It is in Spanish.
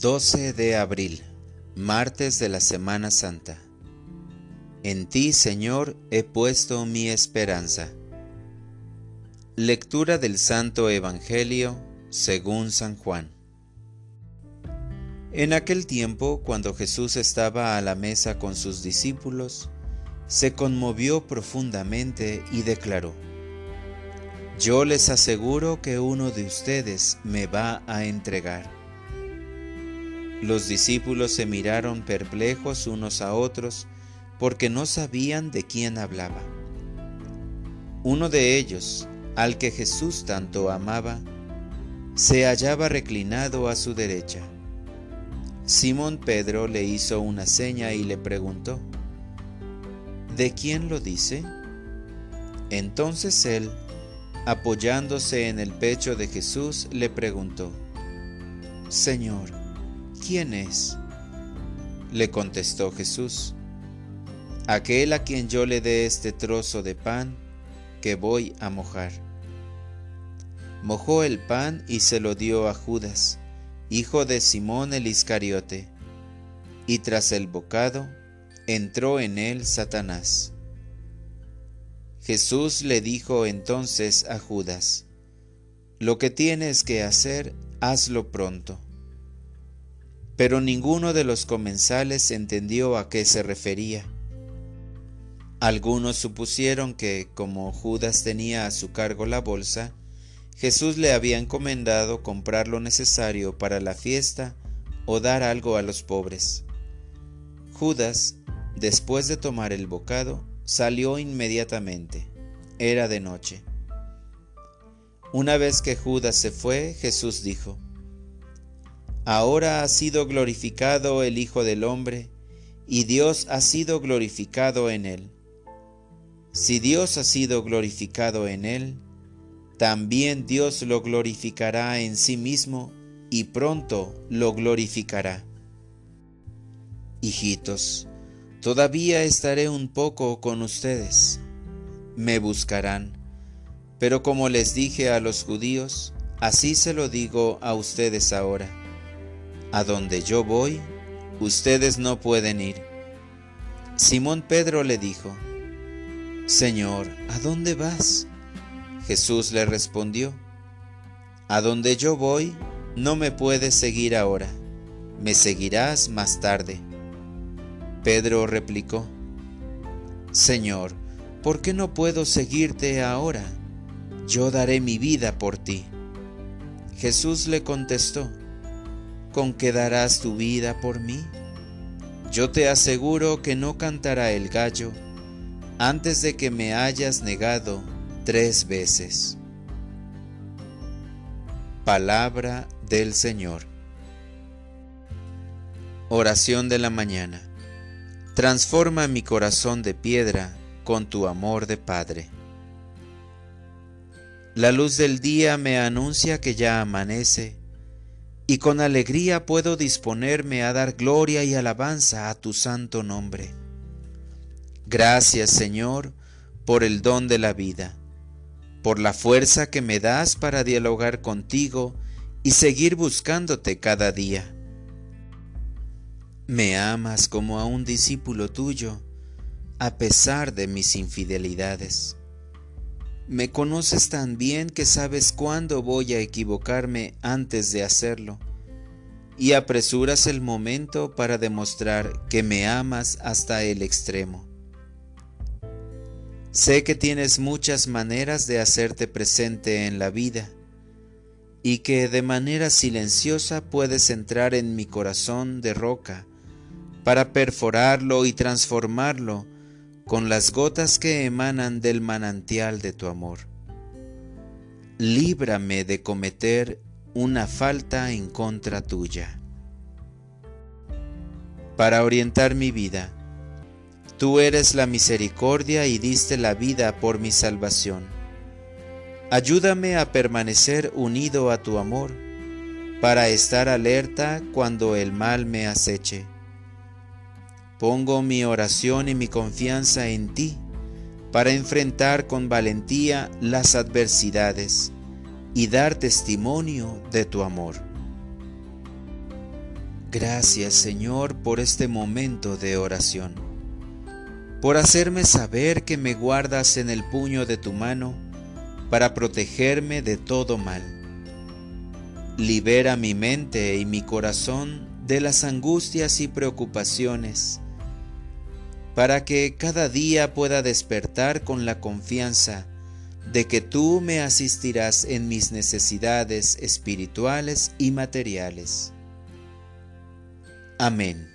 12 de abril, martes de la Semana Santa. En ti, Señor, he puesto mi esperanza. Lectura del Santo Evangelio según San Juan. En aquel tiempo, cuando Jesús estaba a la mesa con sus discípulos, se conmovió profundamente y declaró, Yo les aseguro que uno de ustedes me va a entregar. Los discípulos se miraron perplejos unos a otros porque no sabían de quién hablaba. Uno de ellos, al que Jesús tanto amaba, se hallaba reclinado a su derecha. Simón Pedro le hizo una seña y le preguntó, ¿De quién lo dice? Entonces él, apoyándose en el pecho de Jesús, le preguntó, Señor, ¿quién es? Le contestó Jesús, aquel a quien yo le dé este trozo de pan que voy a mojar. Mojó el pan y se lo dio a Judas, hijo de Simón el Iscariote, y tras el bocado entró en él Satanás. Jesús le dijo entonces a Judas, Lo que tienes que hacer, hazlo pronto. Pero ninguno de los comensales entendió a qué se refería. Algunos supusieron que, como Judas tenía a su cargo la bolsa, Jesús le había encomendado comprar lo necesario para la fiesta o dar algo a los pobres. Judas, después de tomar el bocado, salió inmediatamente. Era de noche. Una vez que Judas se fue, Jesús dijo, Ahora ha sido glorificado el Hijo del Hombre, y Dios ha sido glorificado en él. Si Dios ha sido glorificado en él, también Dios lo glorificará en sí mismo y pronto lo glorificará. Hijitos, todavía estaré un poco con ustedes. Me buscarán, pero como les dije a los judíos, así se lo digo a ustedes ahora a donde yo voy, ustedes no pueden ir. Simón Pedro le dijo, Señor, ¿a dónde vas? Jesús le respondió, A donde yo voy, no me puedes seguir ahora, me seguirás más tarde. Pedro replicó, Señor, ¿por qué no puedo seguirte ahora? Yo daré mi vida por ti. Jesús le contestó, ¿con qué darás tu vida por mí? Yo te aseguro que no cantará el gallo antes de que me hayas negado tres veces. Palabra del Señor. Oración de la mañana. Transforma mi corazón de piedra con tu amor de Padre. La luz del día me anuncia que ya amanece y con alegría puedo disponerme a dar gloria y alabanza a tu santo nombre. Gracias, Señor, por el don de la vida, por la fuerza que me das para dialogar contigo y seguir buscándote cada día. Me amas como a un discípulo tuyo, a pesar de mis infidelidades. Me conoces tan bien que sabes cuándo voy a equivocarme antes de hacerlo, y apresuras el momento para demostrar que me amas hasta el extremo. Sé que tienes muchas maneras de hacerte presente en la vida, y que de manera silenciosa puedes entrar en mi corazón de roca para perforarlo y transformarlo con las gotas que emanan del manantial de tu amor. Líbrame de cometer una falta en contra tuya. Para orientar mi vida, tú eres la misericordia y diste la vida por mi salvación. Ayúdame a permanecer unido a tu amor, para estar alerta cuando el mal me aceche Pongo mi oración y mi confianza en ti para enfrentar con valentía las adversidades y dar testimonio de tu amor. Gracias Señor por este momento de oración, por hacerme saber que me guardas en el puño de tu mano para protegerme de todo mal. Libera mi mente y mi corazón de las angustias y preocupaciones, para que cada día pueda despertar con la confianza de que tú me asistirás en mis necesidades espirituales y materiales. Amén.